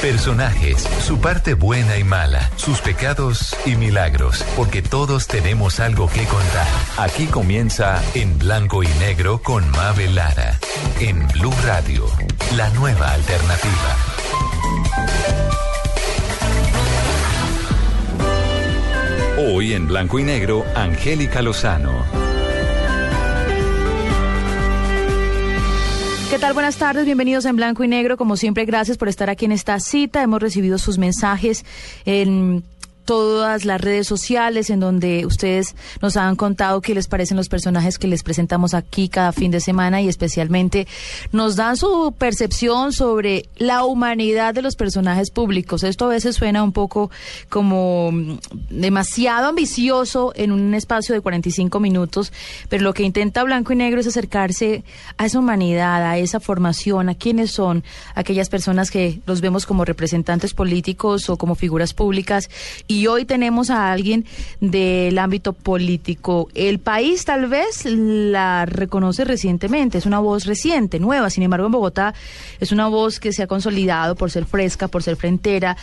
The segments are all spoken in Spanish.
Personajes, su parte buena y mala, sus pecados y milagros, porque todos tenemos algo que contar. Aquí comienza En Blanco y Negro con Mabel Lara. En Blue Radio, la nueva alternativa. Hoy en Blanco y Negro, Angélica Lozano. ¿Qué tal? Buenas tardes, bienvenidos en Blanco y Negro. Como siempre, gracias por estar aquí en esta cita. Hemos recibido sus mensajes en todas las redes sociales en donde ustedes nos han contado qué les parecen los personajes que les presentamos aquí cada fin de semana y especialmente nos dan su percepción sobre la humanidad de los personajes públicos. Esto a veces suena un poco como mm, demasiado ambicioso en un espacio de 45 minutos, pero lo que intenta Blanco y Negro es acercarse a esa humanidad, a esa formación, a quiénes son aquellas personas que los vemos como representantes políticos o como figuras públicas y y hoy tenemos a alguien del ámbito político. El país tal vez la reconoce recientemente, es una voz reciente, nueva, sin embargo en Bogotá es una voz que se ha consolidado por ser fresca, por ser frentera,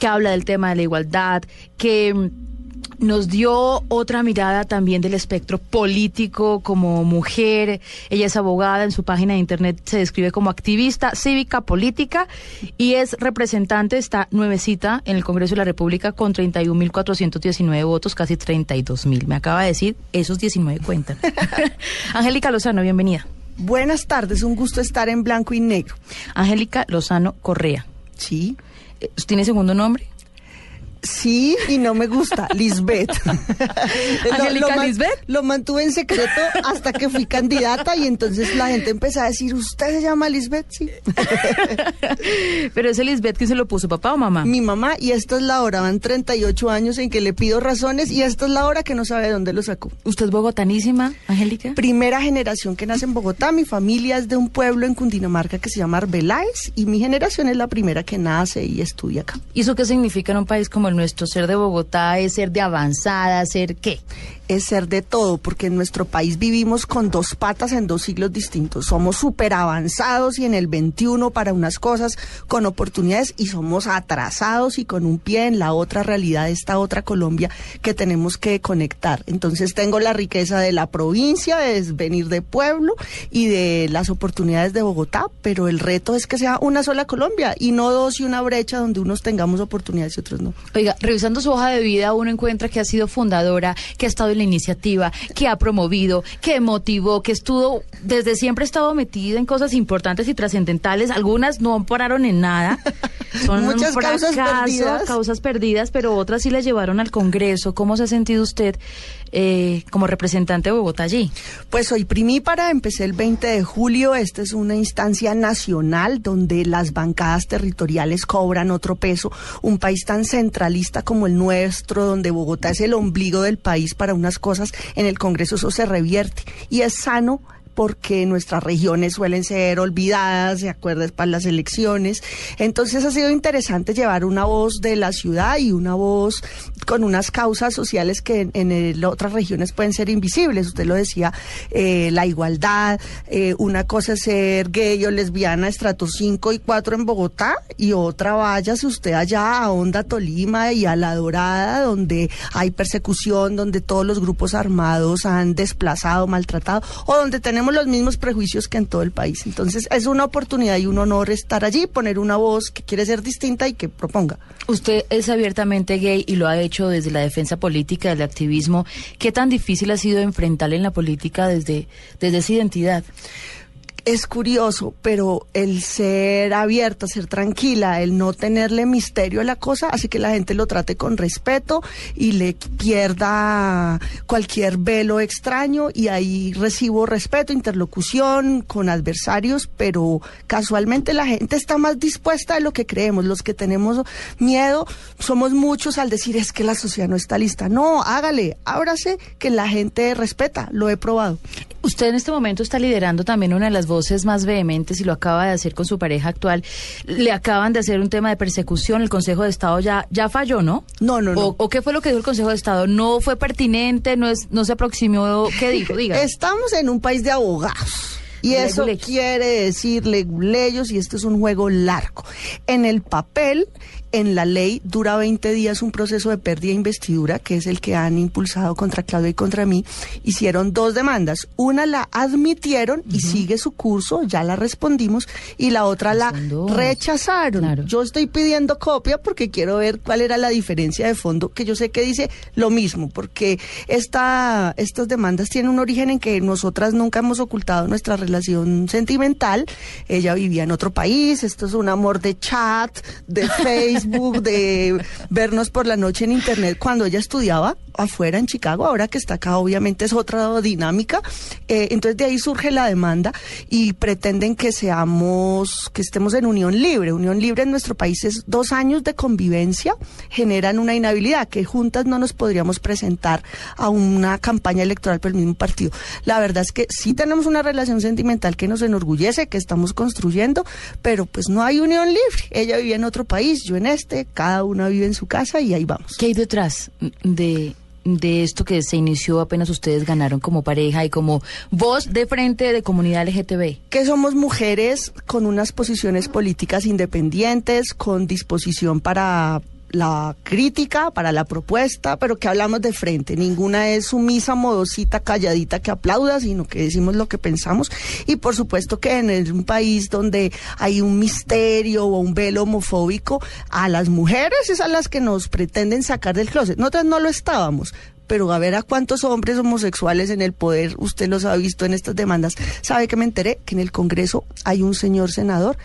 que habla del tema de la igualdad, que nos dio otra mirada también del espectro político como mujer. Ella es abogada, en su página de internet se describe como activista cívica política y es representante, está nuevecita en el Congreso de la República con 31.419 votos, casi 32.000. Me acaba de decir, esos 19 cuentan. Angélica Lozano, bienvenida. Buenas tardes, un gusto estar en blanco y negro. Angélica Lozano Correa. Sí. ¿Tiene segundo nombre? Sí, y no me gusta, Lisbeth. ¿Angélica Lisbeth? Lo mantuve en secreto hasta que fui candidata y entonces la gente empezó a decir, ¿usted se llama Lisbeth? Sí. Pero ese Lisbeth, ¿quién se lo puso, papá o mamá? Mi mamá, y esta es la hora, van 38 años en que le pido razones y esta es la hora que no sabe dónde lo sacó. ¿Usted es bogotanísima, Angélica? Primera generación que nace en Bogotá, mi familia es de un pueblo en Cundinamarca que se llama Arbeláez y mi generación es la primera que nace y estudia acá. ¿Y eso qué significa en un país como el nuestro ser de Bogotá es ser de avanzada, ser qué? Es ser de todo, porque en nuestro país vivimos con dos patas en dos siglos distintos. Somos súper avanzados y en el 21 para unas cosas, con oportunidades, y somos atrasados y con un pie en la otra realidad, esta otra Colombia que tenemos que conectar. Entonces tengo la riqueza de la provincia, de venir de pueblo y de las oportunidades de Bogotá, pero el reto es que sea una sola Colombia y no dos y una brecha donde unos tengamos oportunidades y otros no. Oiga, revisando su hoja de vida, uno encuentra que ha sido fundadora, que ha estado la iniciativa, que ha promovido, que motivó, que estuvo, desde siempre ha estado metida en cosas importantes y trascendentales. Algunas no pararon en nada. Son Muchas causas perdidas. causas perdidas, pero otras sí las llevaron al Congreso. ¿Cómo se ha sentido usted eh, como representante de Bogotá allí? Pues soy primípara, empecé el 20 de julio. Esta es una instancia nacional donde las bancadas territoriales cobran otro peso. Un país tan centralista como el nuestro, donde Bogotá es el ombligo del país para unas cosas, en el Congreso eso se revierte. Y es sano porque nuestras regiones suelen ser olvidadas, ¿se acuerdas? Para las elecciones. Entonces ha sido interesante llevar una voz de la ciudad y una voz con unas causas sociales que en, otras regiones pueden ser invisibles. Usted lo decía, eh, la igualdad, eh, una cosa es ser gay o lesbiana, estrato 5 y 4 en Bogotá, y otra váyase usted allá a Honda, Tolima y a La Dorada, donde hay persecución, donde todos los grupos armados han desplazado, maltratado, o donde tenemos los mismos prejuicios que en todo el país. Entonces es una oportunidad y un honor estar allí, poner una voz que quiere ser distinta y que proponga. Usted es abiertamente gay y lo ha hecho desde la defensa política, del activismo. ¿Qué tan difícil ha sido enfrentarle en la política desde, desde esa identidad? Es curioso, pero el ser abierta, ser tranquila, el no tenerle misterio a la cosa, hace que la gente lo trate con respeto y le pierda cualquier velo extraño y ahí recibo respeto, interlocución con adversarios, pero casualmente la gente está más dispuesta de lo que creemos. Los que tenemos miedo somos muchos al decir es que la sociedad no está lista. No, hágale, ábrase que la gente respeta, lo he probado. Usted en este momento está liderando también una de las voces más vehementes y lo acaba de hacer con su pareja actual. Le acaban de hacer un tema de persecución. El Consejo de Estado ya, ya falló, ¿no? No, no, no. O, qué fue lo que dijo el Consejo de Estado? ¿No fue pertinente? ¿No, es, no se aproximó? ¿Qué dijo? Diga. Estamos en un país de abogados Y eso quiere decir leguleyos y este es un juego largo. En el papel, en la ley dura 20 días un proceso de pérdida de investidura, que es el que han impulsado contra Claudia y contra mí. Hicieron dos demandas. Una la admitieron y sigue su curso, ya la respondimos, y la otra la rechazaron. Yo estoy pidiendo copia porque quiero ver cuál era la diferencia de fondo, que yo sé que dice lo mismo, porque esta, estas demandas tienen un origen en que nosotras nunca hemos ocultado nuestra relación sentimental. Ella vivía en otro país, esto es un amor de chat, de Facebook de vernos por la noche en internet cuando ella estudiaba afuera en Chicago, ahora que está acá obviamente es otra dinámica. Eh, entonces de ahí surge la demanda y pretenden que seamos, que estemos en unión libre. Unión libre en nuestro país es dos años de convivencia, generan una inhabilidad, que juntas no nos podríamos presentar a una campaña electoral por el mismo partido. La verdad es que sí tenemos una relación sentimental que nos enorgullece, que estamos construyendo, pero pues no hay unión libre. Ella vivía en otro país, yo en este, cada una vive en su casa y ahí vamos. ¿Qué hay detrás de de esto que se inició apenas ustedes ganaron como pareja y como voz de frente de comunidad LGTB? Que somos mujeres con unas posiciones políticas independientes, con disposición para la crítica, para la propuesta, pero que hablamos de frente. Ninguna es sumisa, modosita, calladita que aplauda, sino que decimos lo que pensamos. Y por supuesto que en un país donde hay un misterio o un velo homofóbico, a las mujeres es a las que nos pretenden sacar del closet. Nosotras no lo estábamos, pero a ver a cuántos hombres homosexuales en el poder, usted los ha visto en estas demandas. ¿Sabe que me enteré? Que en el Congreso hay un señor senador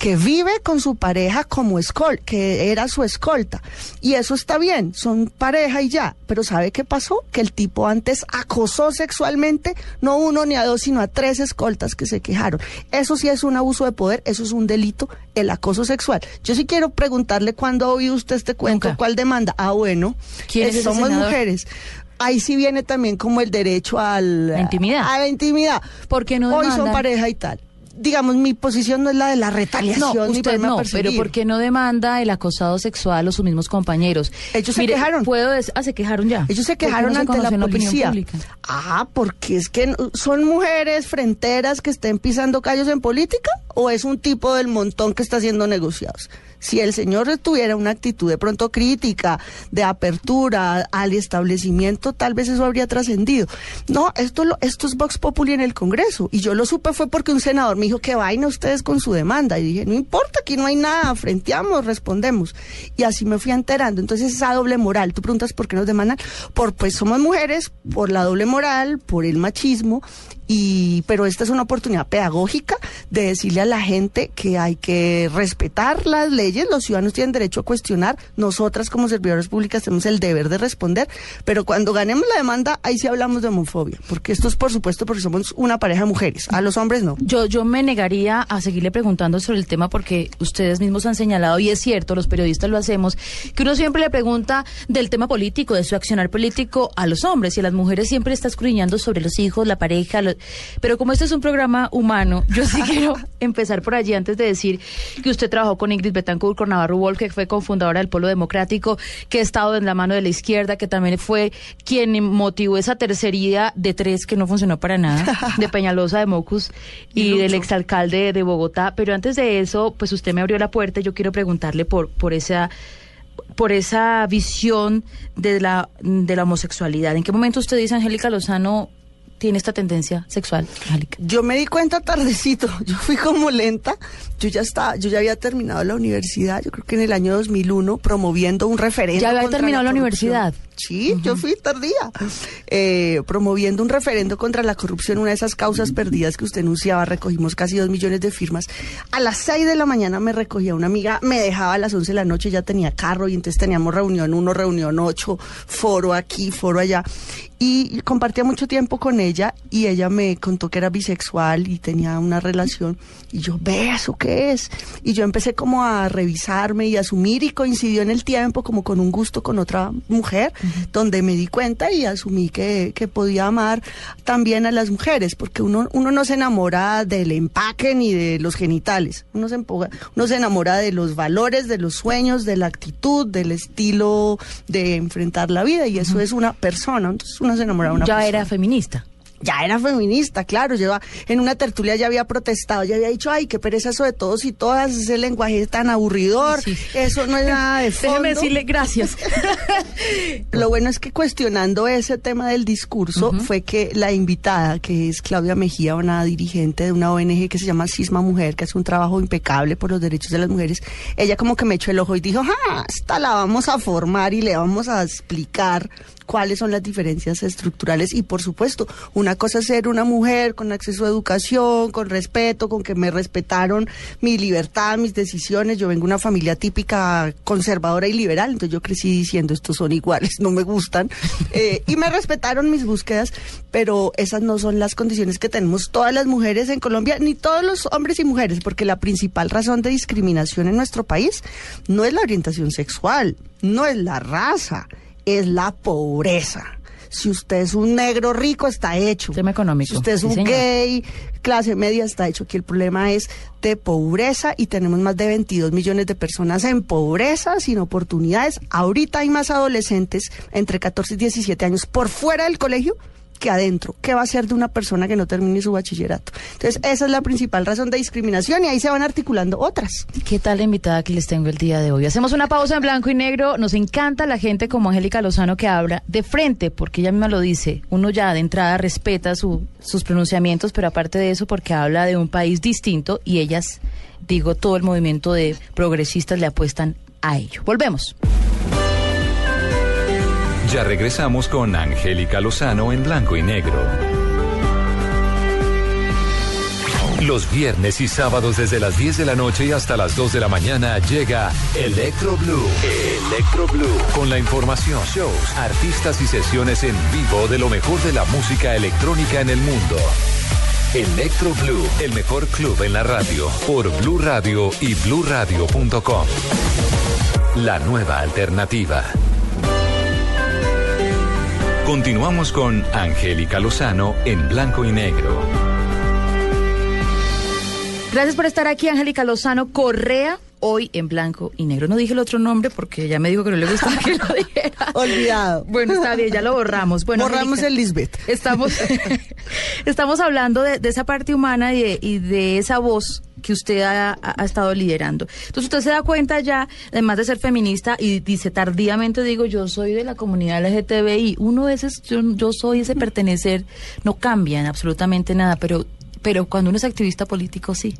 que vive con su pareja como escolta, que era su escolta. Y eso está bien, son pareja y ya. Pero ¿sabe qué pasó? Que el tipo antes acosó sexualmente, no uno ni a dos, sino a tres escoltas que se quejaron. Eso sí es un abuso de poder, eso es un delito, el acoso sexual. Yo sí quiero preguntarle cuándo ha oído usted este cuento, cuál demanda. Ah, bueno, ¿Quién somos mujeres ahí sí viene también como el derecho al, la intimidad. A la intimidad. Porque no Hoy son pareja y tal digamos, mi posición no es la de la retaliación. No, usted no, pero ¿por qué no demanda el acosado sexual a sus mismos compañeros? Ellos se quejaron. Puedo ah, se quejaron ya. Ellos se quejaron ante la policía. Ah, porque es que son mujeres fronteras que estén pisando callos en política o es un tipo del montón que está haciendo negociados. Si el señor tuviera una actitud de pronto crítica, de apertura al establecimiento, tal vez eso habría trascendido. No, esto, lo, esto es Vox Populi en el Congreso. Y yo lo supe fue porque un senador me dijo que vaina ustedes con su demanda. Y dije, no importa, aquí no hay nada, frenteamos, respondemos. Y así me fui enterando. Entonces esa doble moral, tú preguntas por qué nos demandan, por pues somos mujeres, por la doble moral, por el machismo y pero esta es una oportunidad pedagógica de decirle a la gente que hay que respetar las leyes, los ciudadanos tienen derecho a cuestionar, nosotras como servidores públicas tenemos el deber de responder, pero cuando ganemos la demanda ahí sí hablamos de homofobia, porque esto es por supuesto porque somos una pareja de mujeres, a los hombres no. Yo yo me negaría a seguirle preguntando sobre el tema porque ustedes mismos han señalado y es cierto, los periodistas lo hacemos, que uno siempre le pregunta del tema político, de su accionar político a los hombres y a las mujeres siempre está escudriñando sobre los hijos, la pareja, los, pero como este es un programa humano, yo sí quiero empezar por allí antes de decir que usted trabajó con Ingrid Betancourt, con Navarro Wolf, que fue cofundadora del Polo Democrático, que ha estado en la mano de la izquierda, que también fue quien motivó esa tercería de tres que no funcionó para nada, de Peñalosa, de Mocus y, del exalcalde de Bogotá. Pero antes de eso, pues usted me abrió la puerta y yo quiero preguntarle por, por esa por esa visión de la, de la homosexualidad. ¿En qué momento usted dice, Angélica Lozano, tiene esta tendencia sexual, Yo me di cuenta tardecito, yo fui como lenta, yo ya estaba, yo ya había terminado la universidad, yo creo que en el año 2001, promoviendo un referéndum. ¿Ya había terminado la, universidad? Sí, yo fui tardía, eh, promoviendo un referendo contra la corrupción, una de esas causas perdidas que usted anunciaba, recogimos casi dos millones de firmas. A las seis de la mañana me recogía una amiga, me dejaba a las once de la noche, ya tenía carro y entonces teníamos reunión uno, reunión ocho, foro aquí, foro allá y compartía mucho tiempo con ella y ella me contó que era bisexual y tenía una relación y yo, ve, ¿eso qué es? Y yo empecé como a revisarme y asumir y coincidió en el tiempo como con un gusto con otra mujer, donde me di cuenta y asumí que, que, podía amar también a las mujeres, porque uno, uno no se enamora del empaque ni de los genitales, uno se, uno se enamora de los valores, de los sueños, de la actitud, del estilo de enfrentar la vida y eso es una persona, entonces se enamoraba una Ya era feminista. Ya era feminista, claro, lleva en una tertulia ya había protestado, ya había dicho, ay, qué pereza eso de todos y todas, ese lenguaje tan aburridor, eso no es nada de fondo. Déjeme decirle gracias. Lo bueno es que cuestionando ese tema del discurso fue que la invitada, que es Claudia Mejía, una dirigente de una ONG que se llama Cisma Mujer, que hace un trabajo impecable por los derechos de las mujeres, ella como que me echó el ojo y dijo, ah, esta la vamos a formar y le vamos a explicar cuáles son las diferencias estructurales y por supuesto, una cosa es ser una mujer con acceso a educación, con respeto, con que me respetaron mi libertad, mis decisiones. Yo vengo de una familia típica conservadora y liberal, entonces yo crecí diciendo estos son iguales, no me gustan eh, y me respetaron mis búsquedas, pero esas no son las condiciones que tenemos todas las mujeres en Colombia, ni todos los hombres y mujeres, porque la principal razón de discriminación en nuestro país no es la orientación sexual, no es la raza es la pobreza. Si usted es un negro rico, está hecho. Tema económico. Si usted es un gay, clase media, está hecho. Aquí el problema es de pobreza y tenemos más de 22 millones de personas en pobreza, sin oportunidades. Ahorita hay más adolescentes entre 14 y 17 años por fuera del colegio que adentro. ¿Qué va a ser de una persona que no termine su bachillerato? Entonces, esa es la principal razón de discriminación y ahí se van articulando otras. ¿Qué tal la invitada que les tengo el día de hoy? Hacemos una pausa en blanco y negro. Nos encanta la gente como Angélica Lozano que habla de frente, porque ella misma lo dice. Uno ya de entrada respeta sus pronunciamientos, pero aparte de eso, porque habla de un país distinto y ellas, digo, todo el movimiento de progresistas le apuestan a ello. Volvemos. Ya regresamos con Angélica Lozano en blanco y negro. Los viernes y sábados desde las 10 de la noche y hasta las 2 de la mañana llega Electro Blue. Electro Blue. Con la información, shows, artistas y sesiones en vivo de lo mejor de la música electrónica en el mundo. Electro Blue, el mejor club en la radio, por Blue Radio y bluradio.com. La nueva alternativa. Continuamos con Angélica Lozano en blanco y negro. Gracias por estar aquí, Angélica Lozano Correa hoy en blanco y negro. No dije el otro nombre porque ya me dijo que no le gustaba que lo dijera. Olvidado. Bueno, está bien, ya lo borramos. Bueno, borramos el Lisbeth. Estamos, estamos hablando de, esa parte humana y de, esa voz que usted ha, estado liderando. Entonces usted se da cuenta ya, además de ser feminista, y dice tardíamente, digo, yo soy de la comunidad LGTBI. Uno de esos, yo, yo soy ese pertenecer, no cambia en absolutamente nada, pero, pero cuando uno es activista político, sí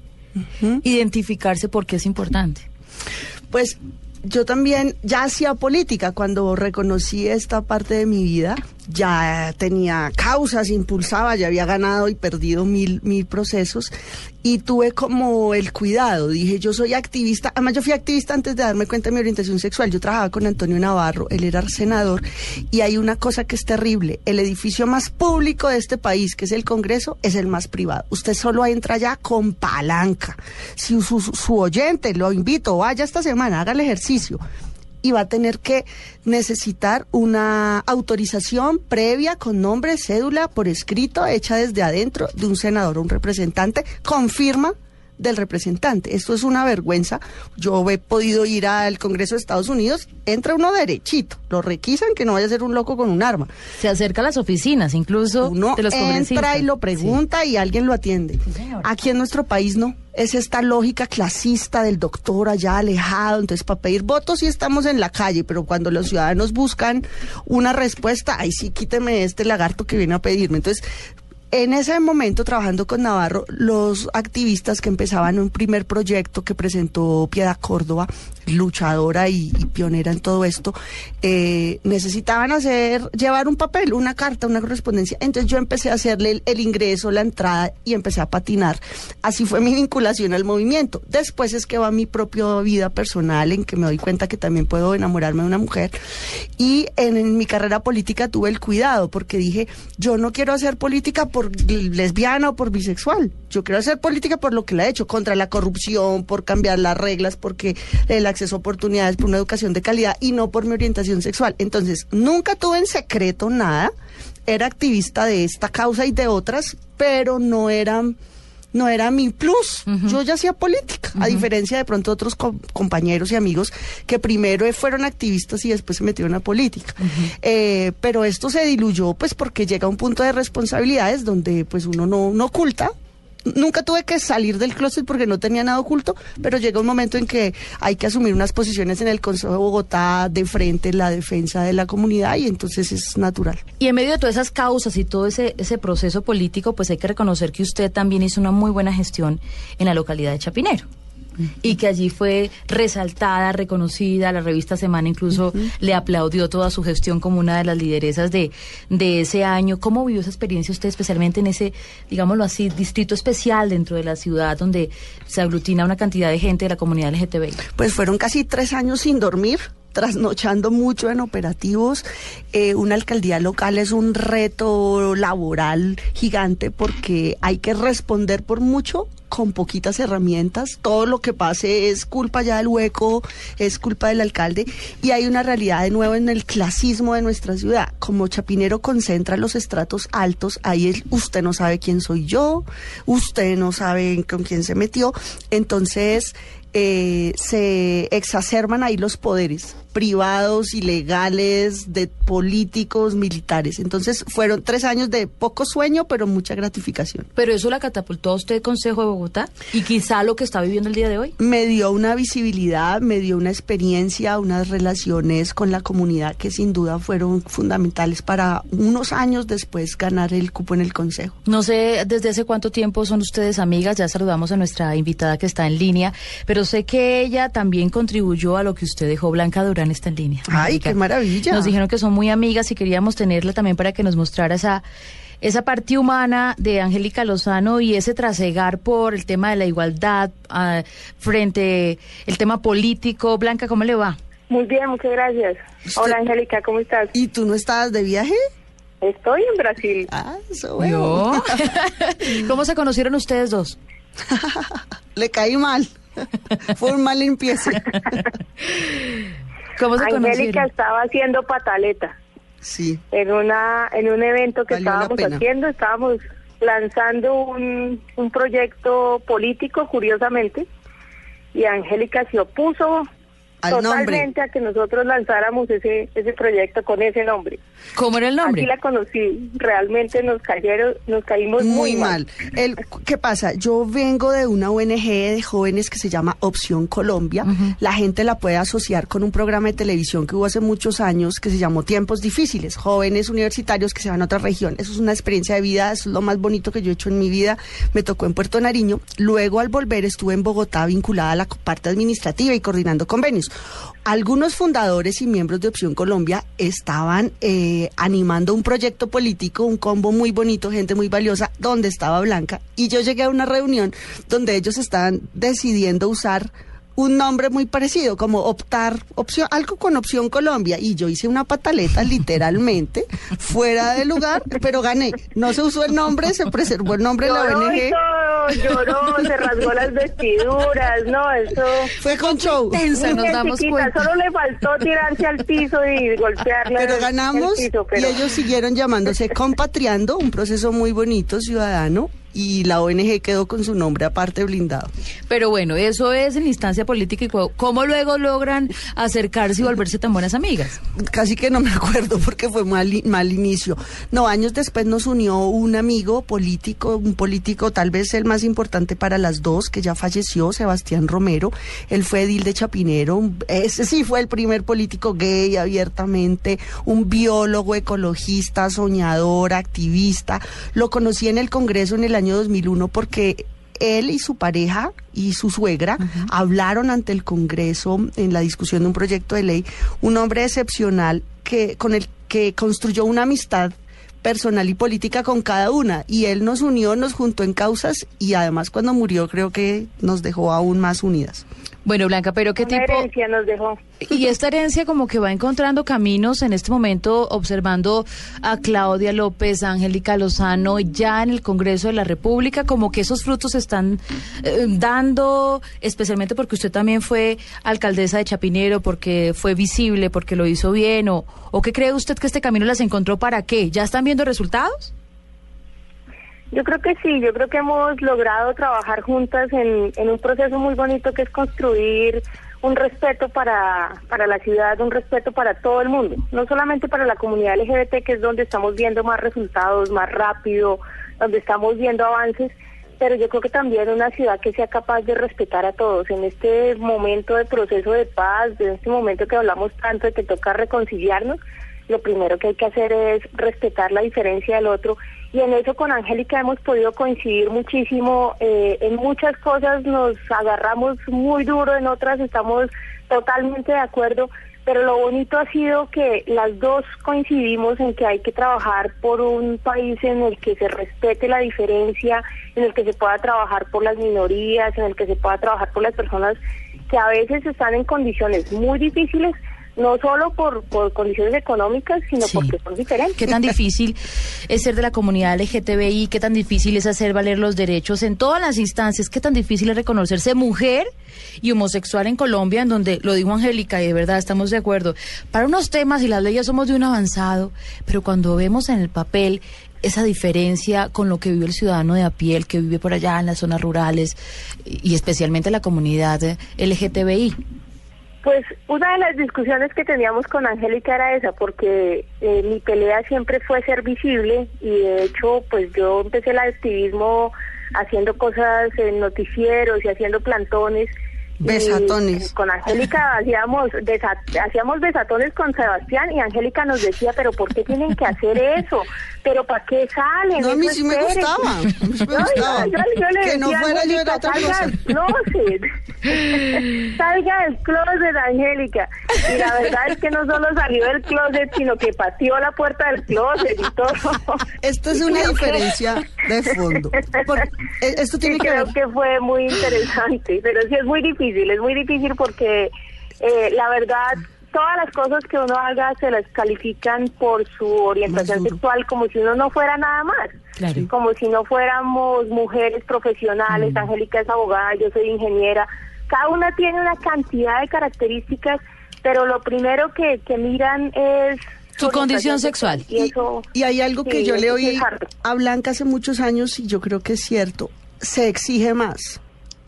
identificarse porque es importante. Pues yo también ya hacía política cuando reconocí esta parte de mi vida ya tenía causas, impulsaba, ya había ganado y perdido mil, mil procesos. Y tuve como el cuidado, dije yo soy activista, además yo fui activista antes de darme cuenta de mi orientación sexual, yo trabajaba con Antonio Navarro, él era senador y hay una cosa que es terrible, el edificio más público de este país, que es el Congreso, es el más privado, usted solo entra allá con palanca, si su, oyente, lo invito, vaya esta semana, haga el ejercicio, y va a tener que necesitar una autorización previa con nombre, cédula, por escrito, hecha desde adentro de un senador o un representante, confirma del representante. Esto es una vergüenza. Yo he podido ir al Congreso de Estados Unidos, entra uno derechito, lo requisan que no vaya a ser un loco con un arma. Se acerca a las oficinas, incluso uno de los entra y lo pregunta y alguien lo atiende. Aquí en nuestro país no. Es esta lógica clasista del doctor allá alejado. Entonces, para pedir votos sí estamos en la calle, pero cuando los ciudadanos buscan una respuesta, ahí sí quíteme este lagarto que viene a pedirme. Entonces, en ese momento, trabajando con Navarro, los activistas que empezaban un primer proyecto que presentó Piedad Córdoba, luchadora y, pionera en todo esto, eh, necesitaban hacer, llevar un papel, una carta, una correspondencia. Entonces yo empecé a hacerle el, ingreso, la entrada y empecé a patinar. Así fue mi vinculación al movimiento. Después es que va mi propia vida personal, en que me doy cuenta que también puedo enamorarme de una mujer. Y en, mi carrera política tuve el cuidado, porque dije, yo no quiero hacer política por lesbiana o por bisexual. Yo quiero hacer política por lo que la he hecho, contra la corrupción, por cambiar las reglas, porque el acceso a oportunidades, por una educación de calidad y no por mi orientación sexual. Entonces, nunca tuve en secreto nada. Era activista de esta causa y de otras, pero no era no era mi plus. Yo ya hacía política, a diferencia de pronto otros compañeros y amigos que primero fueron activistas y después se metieron a política. Eh, pero esto se diluyó pues porque llega un punto de responsabilidades donde pues uno no, no oculta nunca tuve que salir del closet porque no tenía nada oculto, pero llega un momento en que hay que asumir unas posiciones en el Consejo de Bogotá de frente en la defensa de la comunidad y entonces es natural. Y en medio de todas esas causas y todo ese, ese proceso político, pues hay que reconocer que usted también hizo una muy buena gestión en la localidad de Chapinero y que allí fue resaltada, reconocida, la revista Semana incluso le aplaudió toda su gestión como una de las lideresas de, de ese año. ¿Cómo vivió esa experiencia usted especialmente en ese, digámoslo así, distrito especial dentro de la ciudad donde se aglutina una cantidad de gente de la comunidad LGTBI? Pues fueron casi tres años sin dormir trasnochando mucho en operativos. Eh, una alcaldía local es un reto laboral gigante porque hay que responder por mucho con poquitas herramientas. Todo lo que pase es culpa ya del hueco, es culpa del alcalde. Y hay una realidad de nuevo en el clasismo de nuestra ciudad. Como Chapinero concentra los estratos altos, ahí usted no sabe quién soy yo, usted no sabe con quién se metió. Entonces, eh, se exacerban ahí los poderes privados, ilegales, de políticos, militares. Entonces fueron tres años de poco sueño, pero mucha gratificación. ¿Pero eso la catapultó a usted Consejo de Bogotá? ¿Y quizá lo que está viviendo el día de hoy? Me dio una visibilidad, me dio una experiencia, unas relaciones con la comunidad que sin duda fueron fundamentales para unos años después ganar el cupo en el Consejo. No sé desde hace cuánto tiempo son ustedes amigas, ya saludamos a nuestra invitada que está en línea, pero sé que ella también contribuyó a lo que usted dejó, Blanca Durán está en línea. Ay, qué maravilla. Nos dijeron que son muy amigas y queríamos tenerla también para que nos mostrara esa esa parte humana de Angélica Lozano y ese trasegar por el tema de la igualdad uh, frente el tema político. Blanca, ¿cómo le va? Muy bien, muchas gracias. Hola Angélica, ¿cómo estás? ¿Y tú no estabas de viaje? Estoy en Brasil. Ah, eso bueno. ¿Cómo se conocieron ustedes dos? Le caí mal. Fue un mal limpieza. ¿Cómo se Angélica estaba haciendo pataleta. Sí. En una en un evento que estábamos haciendo, estábamos lanzando un, un proyecto político, curiosamente, y Angélica se opuso totalmente a que nosotros lanzáramos ese ese proyecto con ese nombre. ¿Cómo era el nombre? Así la conocí. Realmente nos cayeron, nos caímos muy, mal. El, ¿Qué pasa? Yo vengo de una ONG de jóvenes que se llama Opción Colombia. La gente la puede asociar con un programa de televisión que hubo hace muchos años que se llamó Tiempos Difíciles. Jóvenes universitarios que se van a otra región. Eso es una experiencia de vida, eso es lo más bonito que yo he hecho en mi vida. Me tocó en Puerto Nariño. Luego al volver estuve en Bogotá vinculada a la parte administrativa y coordinando convenios. Algunos fundadores y miembros de Opción Colombia estaban eh, animando un proyecto político, un combo muy bonito, gente muy valiosa, donde estaba Blanca. Y yo llegué a una reunión donde ellos estaban decidiendo usar un nombre muy parecido, como optar, opción, algo con opción Colombia. Y yo hice una pataleta literalmente, fuera de lugar, pero gané. No se usó el nombre, se preservó el nombre de la ONG. lloró, se rasgó las vestiduras, no, eso... Fue con show. Tensa, nos damos cuenta. Solo le faltó tirarse al piso y golpearle Pero ganamos y ellos siguieron llamándose Compatriando, un proceso muy bonito, ciudadano, y la ONG quedó con su nombre aparte blindado. Pero bueno, eso es en instancia política y ¿cómo luego logran acercarse y volverse tan buenas amigas? Casi que no me acuerdo porque fue mal, mal inicio. No, años después nos unió un amigo político, un político tal vez el más importante para las dos, que ya falleció, Sebastián Romero. Él fue edil de Chapinero, ese sí fue el primer político gay abiertamente, un biólogo, ecologista, soñador, activista. Lo conocí en el Congreso en el año 2001 porque él y su pareja y su suegra hablaron ante el Congreso en la discusión de un proyecto de ley, un hombre excepcional que con el que construyó una amistad personal y política con cada una y él nos unió, nos juntó en causas y además cuando murió creo que nos dejó aún más unidas. Bueno, Blanca, pero ¿qué tipo... herencia nos dejó. Y esta herencia como que va encontrando caminos en este momento, observando a Claudia López, Angélica Lozano, ya en el Congreso de la República, como que esos frutos se están eh, dando, especialmente porque usted también fue alcaldesa de Chapinero, porque fue visible, porque lo hizo bien, o, o qué cree usted que este camino las encontró para qué? ¿Ya están viendo resultados? Yo creo que sí, yo creo que hemos logrado trabajar juntas en, un proceso muy bonito que es construir un respeto para, para la ciudad, un respeto para todo el mundo, no solamente para la comunidad LGBT, que es donde estamos viendo más resultados, más rápido, donde estamos viendo avances, pero yo creo que también una ciudad que sea capaz de respetar a todos. En este momento de proceso de paz, en este momento que hablamos tanto de que toca reconciliarnos, lo primero que hay que hacer es respetar la diferencia del otro. Y en eso con Angélica hemos podido coincidir muchísimo. Eh, en muchas cosas nos agarramos muy duro, en otras estamos totalmente de acuerdo pero lo bonito ha sido que las dos coincidimos en que hay que trabajar por un país en el que se respete la diferencia, en el que se pueda trabajar por las minorías, en el que se pueda trabajar por las personas que a veces están en condiciones muy difíciles, no solo por, por condiciones económicas, sino porque son diferentes. ¿Qué tan difícil es ser de la comunidad LGTBI? ¿Qué tan difícil es hacer valer los derechos en todas las instancias? ¿Qué tan difícil es reconocerse mujer y homosexual en Colombia, en donde lo dijo Angélica y de verdad estamos de acuerdo? Para unos temas y las leyes somos de un avanzado, pero cuando vemos en el papel esa diferencia con lo que vive el ciudadano de a pie, el que vive por allá en las zonas rurales y especialmente la comunidad LGTBI. Pues una de las discusiones que teníamos con Angélica era esa, porque eh, mi pelea siempre fue ser visible y de hecho pues yo empecé el activismo haciendo cosas en noticieros y haciendo plantones Besatones. con Angélica hacíamos, hacíamos besatones con Sebastián y Angélica nos decía, pero ¿por qué tienen que hacer eso? ¿Pero para qué salen? No, a mí sí me gustaba. A mí sí me gustaba. Yo, yo, le que no fuera yo era otra cosa. Del closet. salga del closet, Angélica. Y la verdad es que no solo salió del closet, sino que pateó la puerta del closet y todo. Esto es una diferencia de fondo. Eh, esto tiene que creo que fue muy interesante, pero sí es muy difícil es muy difícil porque eh, la verdad todas las cosas que uno haga se las califican por su orientación sexual como si uno no fuera nada más, como si no fuéramos mujeres profesionales, mm. Angélica es abogada, yo soy ingeniera, cada una tiene una cantidad de características, pero lo primero que, que miran es su condición sexual. Y, y, hay algo que yo le oí a Blanca hace muchos años y yo creo que es cierto, se exige más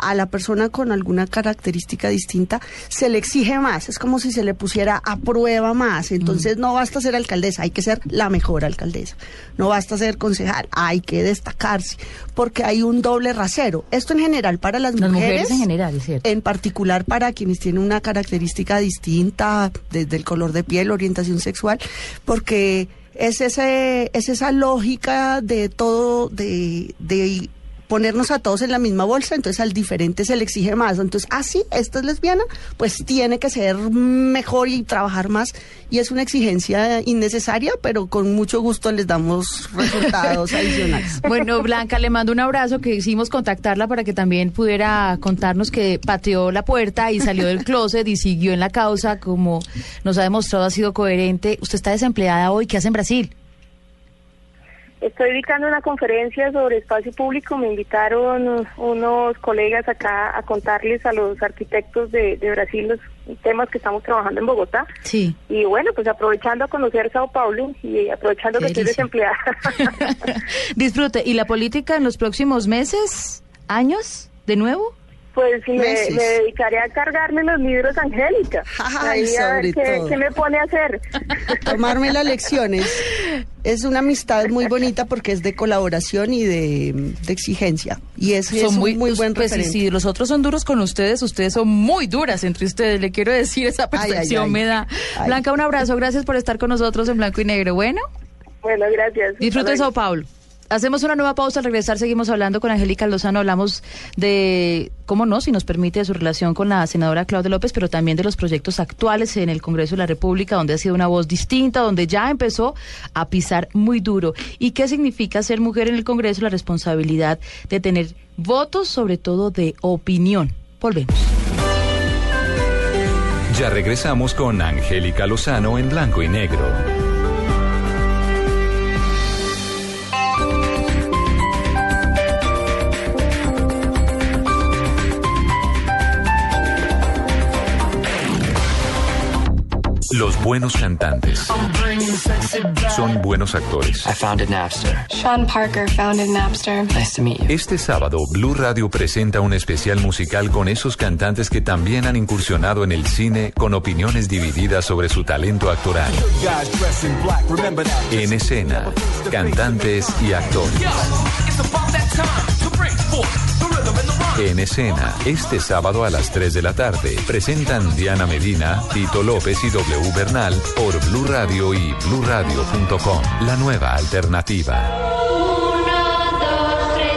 a la persona con alguna característica distinta se le exige más, es como si se le pusiera a prueba más, entonces no basta ser alcaldesa, hay que ser la mejor alcaldesa, no basta ser concejal, hay que destacarse, porque hay un doble rasero. Esto en general para las, mujeres, en general, cierto. En particular para quienes tienen una característica distinta desde el color de piel, orientación sexual, porque es ese es esa lógica de todo de, de ponernos a todos en la misma bolsa, entonces al diferente se le exige más. Entonces, así, ah, esta es lesbiana, pues tiene que ser mejor y trabajar más. Y es una exigencia innecesaria, pero con mucho gusto les damos resultados adicionales. Bueno, Blanca, le mando un abrazo, que hicimos contactarla para que también pudiera contarnos que pateó la puerta y salió del closet y siguió en la causa, como nos ha demostrado, ha sido coherente. Usted está desempleada hoy, ¿qué hace en Brasil? Estoy dictando una conferencia sobre espacio público. Me invitaron unos colegas acá a contarles a los arquitectos de, Brasil los temas que estamos trabajando en Bogotá. Sí. Y bueno, pues aprovechando a conocer Sao Paulo y aprovechando que estoy desempleada. Disfrute. ¿Y la política en los próximos meses, años, de nuevo? Pues me, me, dedicaré a cargarme los libros, Angélica. Ay, sobre qué, me pone a hacer? Tomarme las lecciones. Es una amistad muy bonita porque es de colaboración y de, exigencia. Y es, son muy, muy buen pues, referente. Si los otros son duros con ustedes, ustedes son muy duras entre ustedes. Le quiero decir, esa percepción me da. Blanca, un abrazo. Gracias por estar con nosotros en Blanco y Negro. Bueno. Bueno, gracias. Disfrute Sao Paulo. Hacemos una nueva pausa, al regresar seguimos hablando con Angélica Lozano, hablamos de, cómo no, si nos permite, su relación con la senadora Claudia López, pero también de los proyectos actuales en el Congreso de la República, donde ha sido una voz distinta, donde ya empezó a pisar muy duro. ¿Y qué significa ser mujer en el Congreso? La responsabilidad de tener votos, sobre todo de opinión. Volvemos. Ya regresamos con Angélica Lozano en blanco y negro. Los buenos cantantes son buenos actores. I founded Napster. Sean Parker founded Napster. Nice to meet you. Este sábado, Blue Radio presenta un especial musical con esos cantantes que también han incursionado en el cine con opiniones divididas sobre su talento actoral. En escena, cantantes y actores. En escena, este sábado a las 3 de la tarde, presentan Diana Medina, Tito López y W Bernal por Blue Radio y bluradio.com, la nueva alternativa.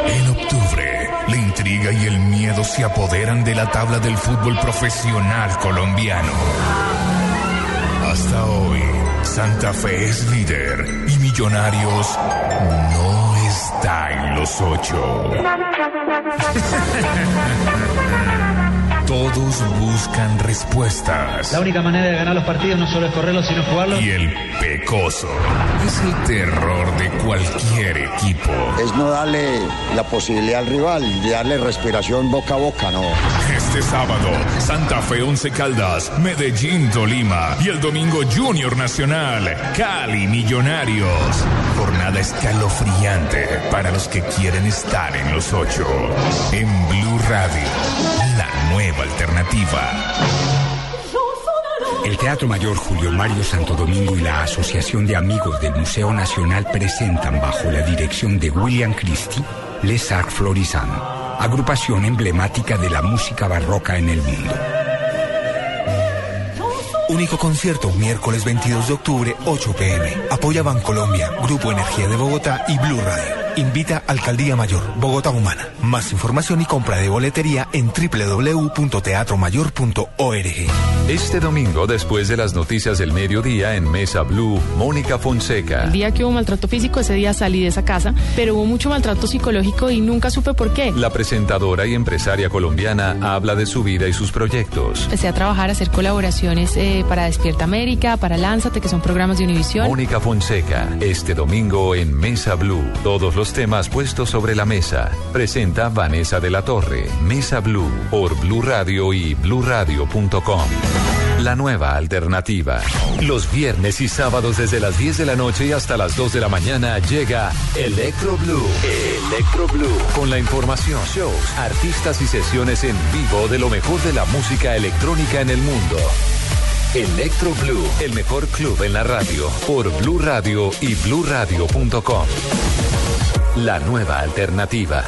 En octubre, la intriga y el miedo se apoderan de la tabla del fútbol profesional colombiano. Hasta hoy, Santa Fe es líder y Millonarios no está en los ocho. Todos buscan respuestas. La única manera de ganar los partidos no solo es correrlos, sino jugarlos. Y el pecoso es el terror de cualquier equipo. Es no darle la posibilidad al rival, de darle respiración boca a boca, no. Este sábado, Santa Fe Once Caldas, Medellín Tolima y el domingo Junior Nacional, Cali Millonarios. Jornada escalofriante para los que quieren estar en los ocho. En Blue Radio, la nueva alternativa. El Teatro Mayor Julio Mario Santo Domingo y la Asociación de Amigos del Museo Nacional presentan bajo la dirección de William Christie Les Arts Florissant, agrupación emblemática de la música barroca en el mundo. Único concierto miércoles 22 de octubre, 8 pm. Apoya Bancolombia, Grupo Energía de Bogotá y Blue Radio. Invita Alcaldía Mayor, Bogotá Humana. Más información y compra de boletería en www.teatromayor.org. Este domingo, después de las noticias del mediodía en Mesa Blue, Mónica Fonseca. El día que hubo maltrato físico, ese día salí de esa casa, pero hubo mucho maltrato psicológico y nunca supe por qué. La presentadora y empresaria colombiana habla de su vida y sus proyectos. Empecé a trabajar, a hacer colaboraciones eh, para Despierta América, para Lánzate, que son programas de Univisión. Mónica Fonseca, este domingo en Mesa Blue. Todos los temas puestos sobre la mesa. Presenta Vanessa de la Torre. Mesa Blue por Blue Radio y bluradio.com. La nueva alternativa. Los viernes y sábados desde las 10 de la noche hasta las 2 de la mañana llega Electro Blue. Electro Blue. Con la información, shows, artistas y sesiones en vivo de lo mejor de la música electrónica en el mundo. Electro Blue, el mejor club en la radio, por Blue Radio y bluradio.com. La nueva alternativa.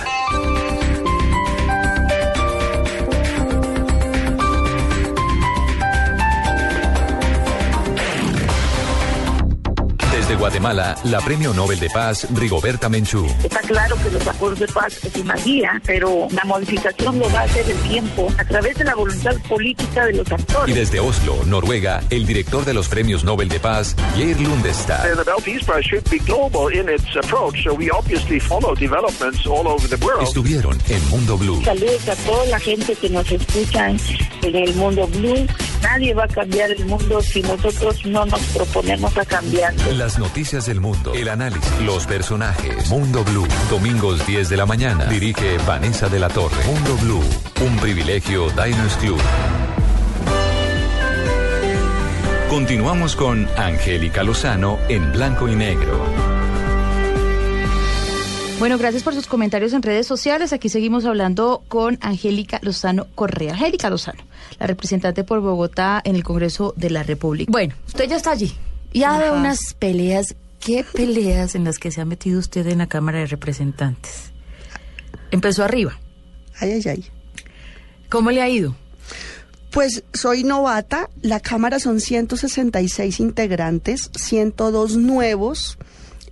Desde Guatemala, la Premio Nobel de Paz, Rigoberta Menchú. Está claro que los acuerdos de paz es una guía, pero la modificación lo va a hacer el tiempo a través de la voluntad política de los actores. Y desde Oslo, Noruega, el director de los Premios Nobel de Paz, Geir Lundestad. The Nobel Peace Prize should be global in its approach, so we obviously follow developments all over the world. Estuvieron en Mundo Blue. Saludos a toda la gente que nos escucha en el Mundo Blue. Nadie va a cambiar el mundo si nosotros no nos proponemos a cambiarlo. Las noticias del mundo, el análisis, los personajes. Mundo Blue, domingos 10 de la mañana. Dirige Vanessa de la Torre. Mundo Blue, un privilegio Diners Club. Continuamos con Angélica Lozano en blanco y negro. Bueno, gracias por sus comentarios en redes sociales. Aquí seguimos hablando con Angélica Lozano Correa. Angélica Lozano, la representante por Bogotá en el Congreso de la República. Bueno, usted ya está allí. Y ha dado unas peleas. ¿Qué peleas en las que se ha metido usted en la Cámara de Representantes? Empezó arriba. Ay, ay, ay. ¿Cómo le ha ido? Pues soy novata, la Cámara son 166 integrantes, 102 nuevos,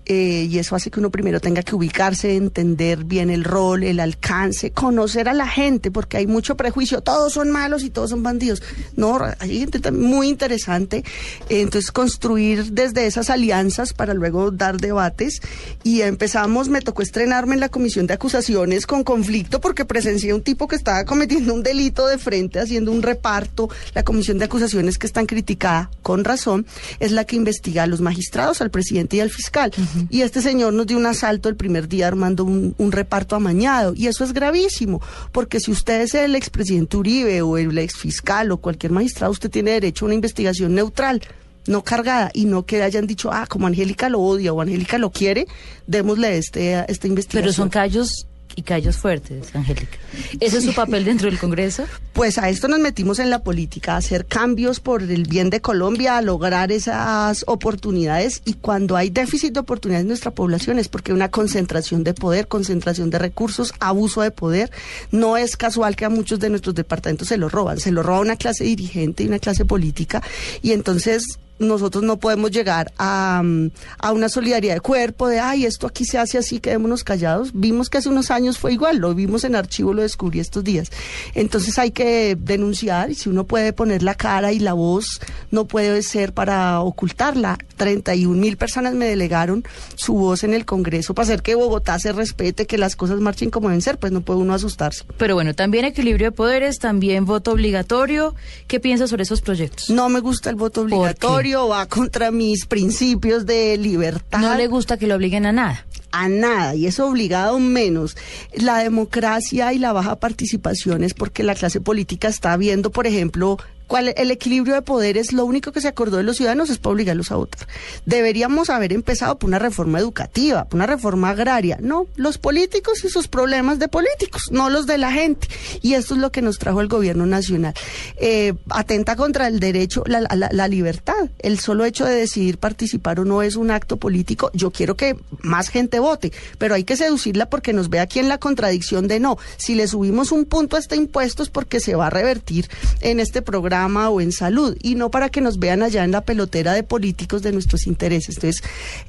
eh, y eso hace que uno primero tenga que ubicarse, entender bien el rol, el alcance, conocer a la gente, porque hay mucho prejuicio, todos son malos y todos son bandidos. No, hay gente muy interesante. entonces, construir desde esas alianzas para luego dar debates. Y empezamos, me tocó estrenarme en la comisión de acusaciones con conflicto porque presencié un tipo que estaba cometiendo un delito de frente, haciendo un reparto. La comisión de acusaciones que es tan criticada, con razón, es la que investiga a los magistrados, al presidente y al fiscal. Y este señor nos dio un asalto el primer día armando un, un, reparto amañado. Y eso es gravísimo, porque si usted es el expresidente Uribe o el exfiscal o cualquier magistrado, usted tiene derecho a una investigación neutral. no cargada y no que hayan dicho, ah, como Angélica lo odia o Angélica lo quiere, démosle este, esta investigación. Pero son callos y callos fuertes, Angélica. ¿Ese es su papel dentro del Congreso? Pues a esto nos metimos en la política, a hacer cambios por el bien de Colombia, a lograr esas oportunidades y cuando hay déficit de oportunidades en nuestra población es porque una concentración de poder, concentración de recursos, abuso de poder. No es casual que a muchos de nuestros departamentos se lo roban, se lo roba una clase dirigente y una clase política y entonces nosotros no podemos llegar a, mm, a, una solidaridad de cuerpo, de, ay, esto aquí se hace así, quedémonos callados. Vimos que hace unos años fue igual, lo vimos en archivo, lo descubrí estos días. Entonces hay que denunciar y si uno puede poner la cara y la voz, no puede ser para ocultarla. 31 mil personas me delegaron su voz en el Congreso para hacer que Bogotá se respete, que las cosas marchen como deben ser, pues no puede uno asustarse. Pero bueno, también equilibrio de poderes, también voto obligatorio. ¿Qué piensas sobre esos proyectos? No me gusta el voto obligatorio va contra mis principios de libertad. No le gusta que lo obliguen a nada. A nada, y es obligado menos. La democracia y la baja participación es porque la clase política está viendo, por ejemplo, cuál el equilibrio de poderes, lo único que se acordó de los ciudadanos es para obligarlos a votar. Deberíamos haber empezado por una reforma educativa, por una reforma agraria. No, los políticos y sus problemas de políticos, no los de la gente. Y esto es lo que nos trajo el gobierno nacional. Eh, atenta contra el derecho, la, la, la libertad. El solo hecho de decidir participar o no es un acto político. Yo quiero que más gente vote, pero hay que seducirla porque nos ve aquí en la contradicción de no. Si le subimos un punto a este impuesto es porque se va a revertir en este programa o en salud y no para que nos vean allá en la pelotera de políticos de nuestros intereses. Entonces,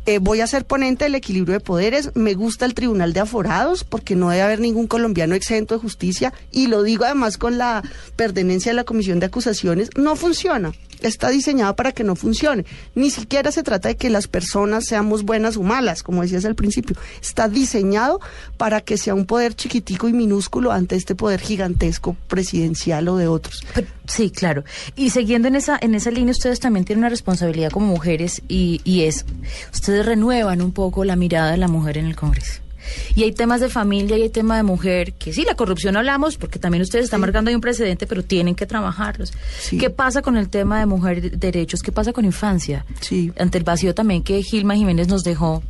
eh, voy a ser ponente del equilibrio de poderes. Me gusta el Tribunal de Aforados porque no debe haber ningún colombiano exento de justicia y lo digo además con la pertenencia de la Comisión de Acusaciones. No funciona está diseñada para que no funcione. Ni siquiera se trata de que las personas seamos buenas o malas, como decías al principio. Está diseñado para que sea un poder chiquitico y minúsculo ante este poder gigantesco presidencial o de otros. sí, claro. Y siguiendo en esa, en esa línea, ustedes también tienen una responsabilidad como mujeres y, y es, ustedes renuevan un poco la mirada de la mujer en el Congreso. Y hay temas de familia y hay tema de mujer, que sí, la corrupción hablamos, porque también ustedes están marcando ahí un precedente, pero tienen que trabajarlos. ¿Qué pasa con el tema de mujer derechos? ¿Qué pasa con infancia? Sí. Ante el vacío también que Gilma Jiménez nos dejó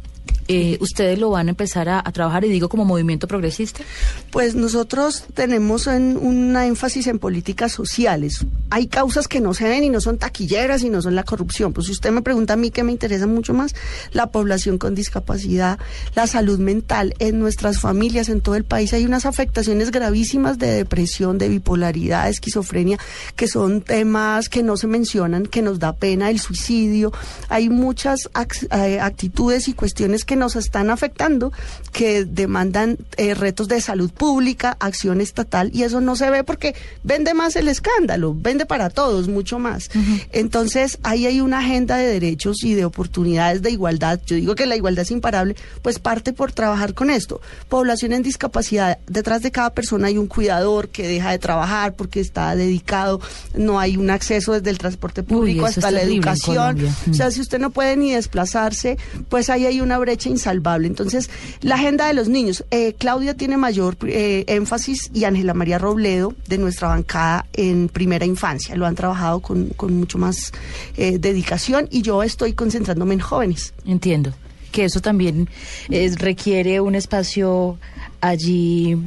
eh, ¿ustedes lo van a empezar a, trabajar y digo como movimiento progresista? Pues nosotros tenemos un una énfasis en políticas sociales. Hay causas que no se ven y no son taquilleras y no son la corrupción. Pues si usted me pregunta a mí que me interesa mucho más, la población con discapacidad, la salud mental en nuestras familias, en todo el país hay unas afectaciones gravísimas de depresión, de bipolaridad, esquizofrenia, que son temas que no se mencionan, que nos da pena, el suicidio. Hay muchas eh, actitudes y cuestiones que nos están afectando, que demandan eh, retos de salud pública, acción estatal, y eso no se ve porque vende más el escándalo, vende para todos mucho más. Entonces, ahí hay una agenda de derechos y de oportunidades de igualdad. Yo digo que la igualdad es imparable, pues parte por trabajar con esto. Población en discapacidad, detrás de cada persona hay un cuidador que deja de trabajar porque está dedicado, no hay un acceso desde el transporte público hasta la educación. O sea, si usted no puede ni desplazarse, pues ahí hay una brecha insalvable. Entonces, la agenda de los niños. Eh, Claudia tiene mayor eh, énfasis y Ángela María Robledo de nuestra bancada en primera infancia. Lo han trabajado con, mucho más eh, dedicación y yo estoy concentrándome en jóvenes. Entiendo que eso también requiere un espacio allí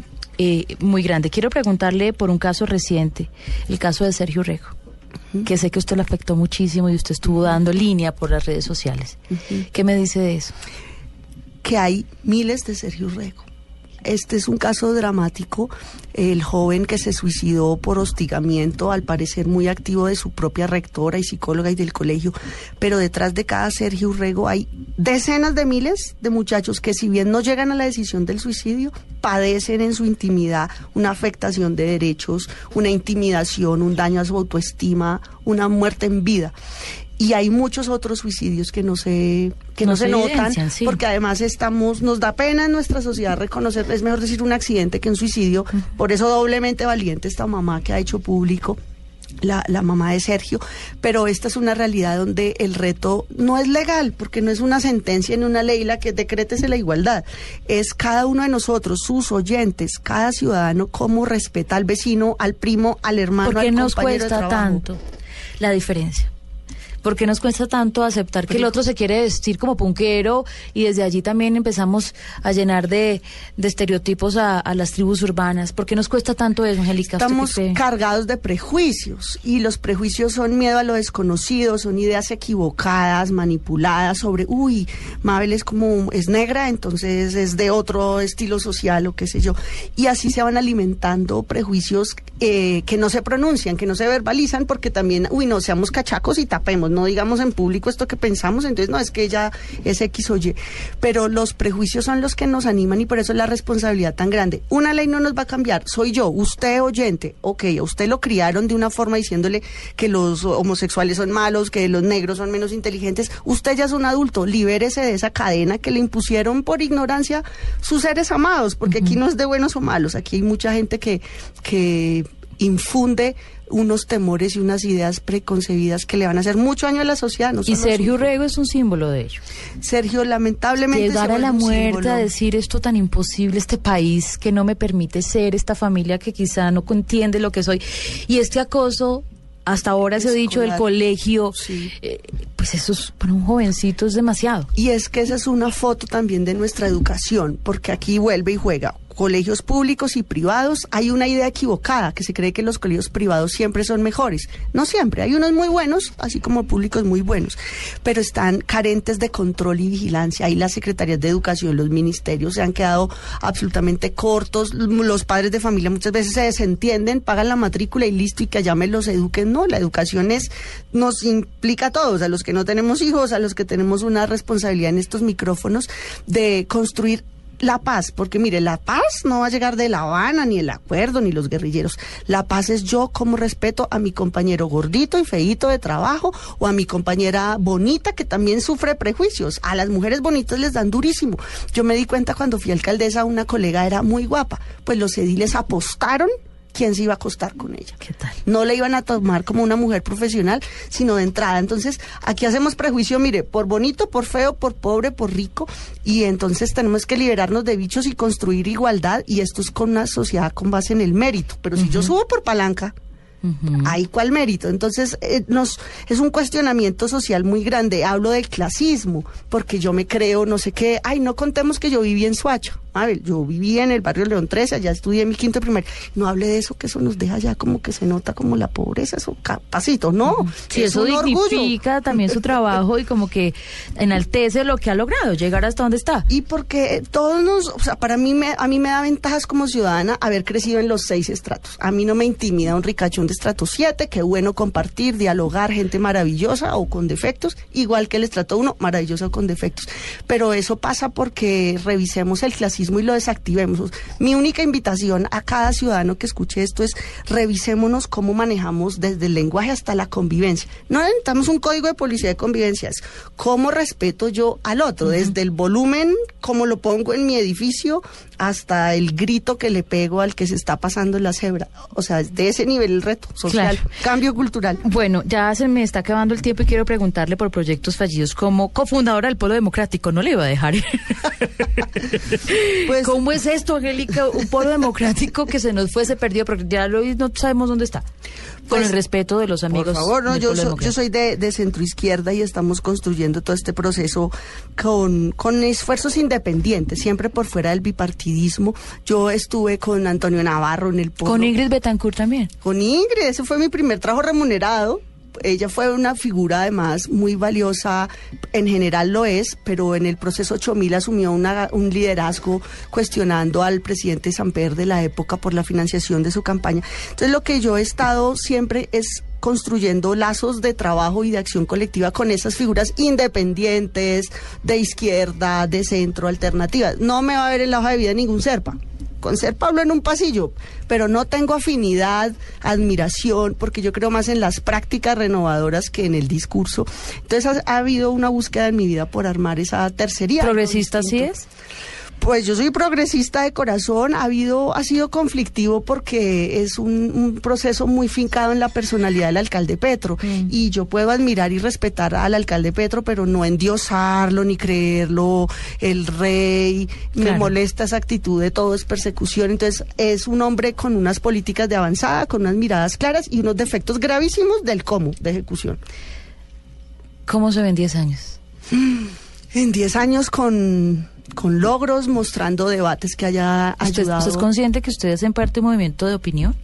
muy grande. Quiero preguntarle por un caso reciente, el caso de Sergio Rego que sé que usted le afectó muchísimo y usted estuvo dando línea por las redes sociales. ¿Qué me dice de eso? Que hay miles de Sergio Rego. Este es un caso dramático. El joven que se suicidó por hostigamiento, al parecer muy activo de su propia rectora y psicóloga y del colegio. Pero detrás de cada Sergio Urrego hay decenas de miles de muchachos que, si bien no llegan a la decisión del suicidio, padecen en su intimidad una afectación de derechos, una intimidación, un daño a su autoestima, una muerte en vida y hay muchos otros suicidios que no se que no, se, notan porque además estamos nos da pena en nuestra sociedad reconocer es mejor decir un accidente que un suicidio. Por eso doblemente valiente esta mamá que ha hecho público la, la, mamá de Sergio, pero esta es una realidad donde el reto no es legal, porque no es una sentencia en una ley la que decretese la igualdad, es cada uno de nosotros, sus oyentes, cada ciudadano, cómo respeta al vecino, al primo, al hermano, ¿Por qué al nos cuesta tanto la diferencia? ¿Por qué nos cuesta tanto aceptar que el otro se quiere vestir como punquero y desde allí también empezamos a llenar de, estereotipos a, las tribus urbanas? ¿Por qué nos cuesta tanto eso, Angélica? Estamos cargados de prejuicios y los prejuicios son miedo a lo desconocido, son ideas equivocadas, manipuladas sobre, uy, Mabel es como, es negra, entonces es de otro estilo social o qué sé yo. Y así se van alimentando prejuicios eh, que no se pronuncian, que no se verbalizan, porque también, uy, no seamos cachacos y tapemos, no digamos en público esto que pensamos, entonces no es que ella es X o Y. Pero los prejuicios son los que nos animan y por eso es la responsabilidad tan grande. Una ley no nos va a cambiar, soy yo, usted oyente, ok, a usted lo criaron de una forma diciéndole que los homosexuales son malos, que los negros son menos inteligentes, usted ya es un adulto, libérese de esa cadena que le impusieron por ignorancia sus seres amados, porque aquí no es de buenos o malos, aquí hay mucha gente que, que infunde unos temores y unas ideas preconcebidas que le van a hacer mucho daño a la sociedad. y Sergio Rego es un símbolo de ello. Sergio, lamentablemente... Llegar a la muerte a decir esto tan imposible, este país que no me permite ser, esta familia que quizá no entiende lo que soy, y este acoso hasta ahora se ha dicho del colegio, eh, pues eso es, para un jovencito es demasiado. Y es que esa es una foto también de nuestra educación, porque aquí vuelve y juega colegios públicos y privados, hay una idea equivocada, que se cree que los colegios privados siempre son mejores. No siempre, hay unos muy buenos, así como públicos muy buenos, pero están carentes de control y vigilancia. Ahí las secretarías de educación, los ministerios se han quedado absolutamente cortos, los padres de familia muchas veces se desentienden, pagan la matrícula y listo, y que allá me los eduquen. No, la educación es, nos implica a todos, a los que no tenemos hijos, a los que tenemos una responsabilidad en estos micrófonos, de construir la paz, porque mire, la paz no va a llegar de La Habana, ni el acuerdo, ni los guerrilleros. La paz es yo como respeto a mi compañero gordito y feíto de trabajo o a mi compañera bonita que también sufre prejuicios. A las mujeres bonitas les dan durísimo. Yo me di cuenta cuando fui alcaldesa, una colega era muy guapa. Pues los ediles apostaron quién se iba a acostar con ella. ¿Qué tal? No le iban a tomar como una mujer profesional, sino de entrada. Entonces, aquí hacemos prejuicio, mire, por bonito, por feo, por pobre, por rico, y entonces tenemos que liberarnos de bichos y construir igualdad, y esto es con una sociedad con base en el mérito. Pero si yo subo por palanca, ¿Hay cuál mérito? Entonces, eh, nos, es un cuestionamiento social muy grande. Hablo del clasismo, porque yo me creo, no sé qué, ay, no contemos que yo viví en Suacho. A ver, yo viví en el barrio León 13, allá estudié mi quinto primer. No hable de eso, que eso nos deja ya como que se nota como la pobreza, eso capacito, ¿no? Sí, eso dignifica también su trabajo y como que enaltece lo que ha logrado, llegar hasta donde está. Y porque todos nos, o sea, para mí, me, a mí me da ventajas como ciudadana haber crecido en los seis estratos. A mí no me intimida un ricachón de estrato 7, qué bueno compartir, dialogar, gente maravillosa o con defectos, igual que el estrato 1, maravilloso o con defectos. Pero eso pasa porque revisemos el clasismo y lo desactivemos. Mi única invitación a cada ciudadano que escuche esto es revisémonos cómo manejamos desde el lenguaje hasta la convivencia. No necesitamos un código de policía de convivencia, es cómo respeto yo al otro, desde el volumen, cómo lo pongo en mi edificio, hasta el grito que le pego al que se está pasando la cebra. O sea, de ese nivel el reto social, cambio cultural. Bueno, ya se me está acabando el tiempo y quiero preguntarle por proyectos fallidos como cofundadora del Polo Democrático. No le iba a dejar. pues, ¿Cómo es esto, Angélica? Un Polo Democrático que se nos fue, se perdió, pero ya lo no sabemos dónde está. Con el pues, respeto de los amigos. Por favor, no, yo, yo soy de, de centro izquierda y estamos construyendo todo este proceso con, con esfuerzos independientes, siempre por fuera del bipartidismo. Yo estuve con Antonio Navarro en el Con Ingrid Betancourt también. Con Ingrid, ese fue mi primer trabajo remunerado ella fue una figura además muy valiosa, en general lo es, pero en el proceso 8000 asumió un liderazgo cuestionando al presidente Samper de la época por la financiación de su campaña. Entonces lo que yo he estado siempre es construyendo lazos de trabajo y de acción colectiva con esas figuras independientes, de izquierda, de centro, alternativas. No me va a ver en la hoja de vida ningún serpa con ser Pablo en un pasillo, pero no tengo afinidad, admiración, porque yo creo más en las prácticas renovadoras que en el discurso. Entonces ha, habido una búsqueda en mi vida por armar esa tercería. ¿Progresista sí es? Pues yo soy progresista de corazón, ha habido, ha sido conflictivo porque es un, proceso muy fincado en la personalidad del alcalde Petro. Mm. Y yo puedo admirar y respetar al alcalde Petro, pero no endiosarlo ni creerlo el rey. Me molesta esa actitud de todo es persecución. Entonces, es un hombre con unas políticas de avanzada, con unas miradas claras y unos defectos gravísimos del cómo de ejecución. ¿Cómo se ven 10 años? En 10 años con, con logros, mostrando debates que haya ayudado. ¿Usted es consciente que ustedes hacen parte de un movimiento de opinión?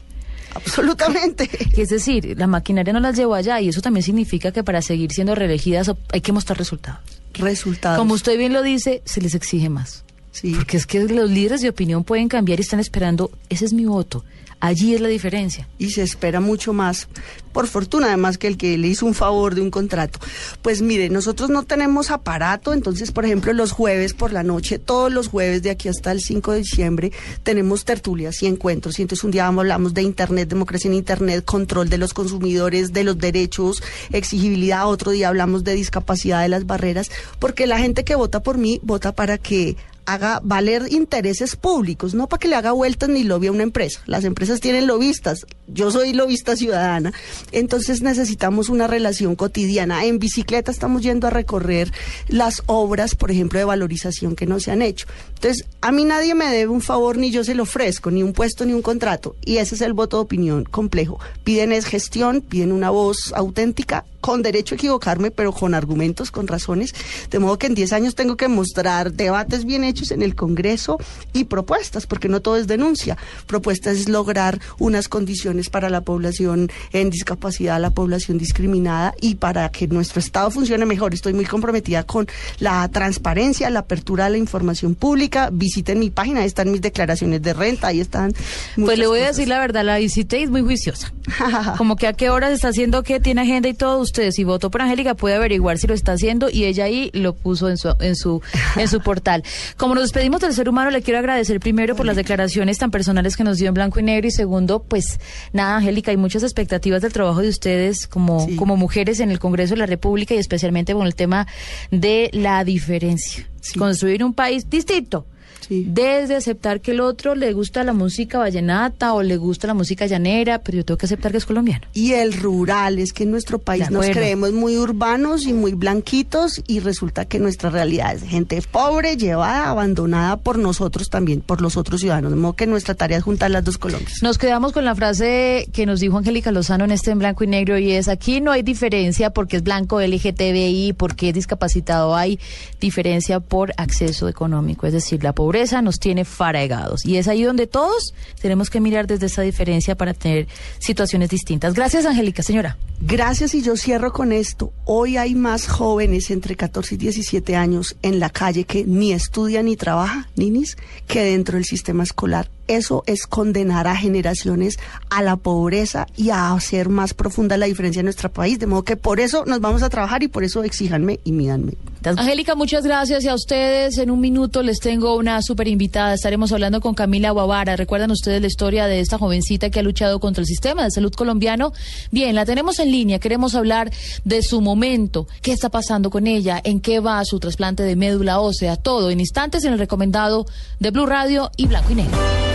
Absolutamente. Es decir, la maquinaria no las llevó allá y eso también significa que para seguir siendo reelegidas hay que mostrar resultados. Resultados. Como usted bien lo dice, se les exige más. Sí. Porque es que los líderes de opinión pueden cambiar y están esperando, ese es mi voto. Allí es la diferencia. Y se espera mucho más, por fortuna, además que el que le hizo un favor de un contrato. Pues mire, nosotros no tenemos aparato, entonces, por ejemplo, los jueves por la noche, todos los jueves de aquí hasta el 5 de diciembre, tenemos tertulias y encuentros. Y entonces un día hablamos de Internet, democracia en Internet, control de los consumidores, de los derechos, exigibilidad. Otro día hablamos de discapacidad, de las barreras, porque la gente que vota por mí vota para que haga valer intereses públicos, no para que le haga vueltas ni lobby a una empresa. Las empresas tienen lobistas, yo soy lobista ciudadana, entonces necesitamos una relación cotidiana. En bicicleta estamos yendo a recorrer las obras, por ejemplo, de valorización que no se han hecho. Entonces, a mí nadie me debe un favor ni yo se lo ofrezco, ni un puesto ni un contrato, y ese es el voto de opinión complejo. Piden es gestión, piden una voz auténtica con derecho a equivocarme, pero con argumentos, con razones, de modo que en 10 años tengo que mostrar debates bien hechos en el Congreso y propuestas, porque no todo es denuncia. Propuestas es lograr unas condiciones para la población en discapacidad, la población discriminada y para que nuestro Estado funcione mejor. Estoy muy comprometida con la transparencia, la apertura a la información pública. Visiten mi página, ahí están mis declaraciones de renta, ahí están. Pues le voy a decir la verdad, la visité y es muy juiciosa. Como que a qué horas está haciendo qué, tiene agenda y todo ustedes, si votó por Angélica, puede averiguar si lo está haciendo y ella ahí lo puso en su, en su, en su portal. Como nos despedimos del ser humano, le quiero agradecer primero por las declaraciones tan personales que nos dio en blanco y negro y segundo, pues nada, Angélica, hay muchas expectativas del trabajo de ustedes como, como mujeres en el Congreso de la República y especialmente con el tema de la diferencia. Construir un país distinto desde aceptar que el otro le gusta la música vallenata o le gusta la música llanera, pero yo tengo que aceptar que es colombiano. Y el rural, es que en nuestro país nos creemos muy urbanos y muy blanquitos y resulta que nuestra realidad es gente pobre, llevada, abandonada por nosotros también, por los otros ciudadanos. De modo que nuestra tarea es juntar las dos Colombias. Nos quedamos con la frase que nos dijo Angélica Lozano en este en blanco y negro y es aquí no hay diferencia porque es blanco LGTBI, porque es discapacitado, hay diferencia por acceso económico, es decir, la pobreza nos tiene faraegados. Y es ahí donde todos tenemos que mirar desde esa diferencia para tener situaciones distintas. Gracias, Angélica, señora. Gracias y yo cierro con esto. Hoy hay más jóvenes entre 14 y 17 años en la calle que ni estudian ni trabajan, ninis, que dentro del sistema escolar. Eso es condenar a generaciones a la pobreza y a hacer más profunda la diferencia en nuestro país. De modo que por eso nos vamos a trabajar y por eso exíjanme y mídanme. Angélica, muchas gracias y a ustedes en un minuto les tengo una súper invitada. Estaremos hablando con Camila Guavara. ¿Recuerdan ustedes la historia de esta jovencita que ha luchado contra el sistema de salud colombiano? Bien, la tenemos en línea. Queremos hablar de su momento. ¿Qué está pasando con ella? ¿En qué va su trasplante de médula ósea? Todo en instantes en el recomendado de Blue Radio y Blanco y Negro.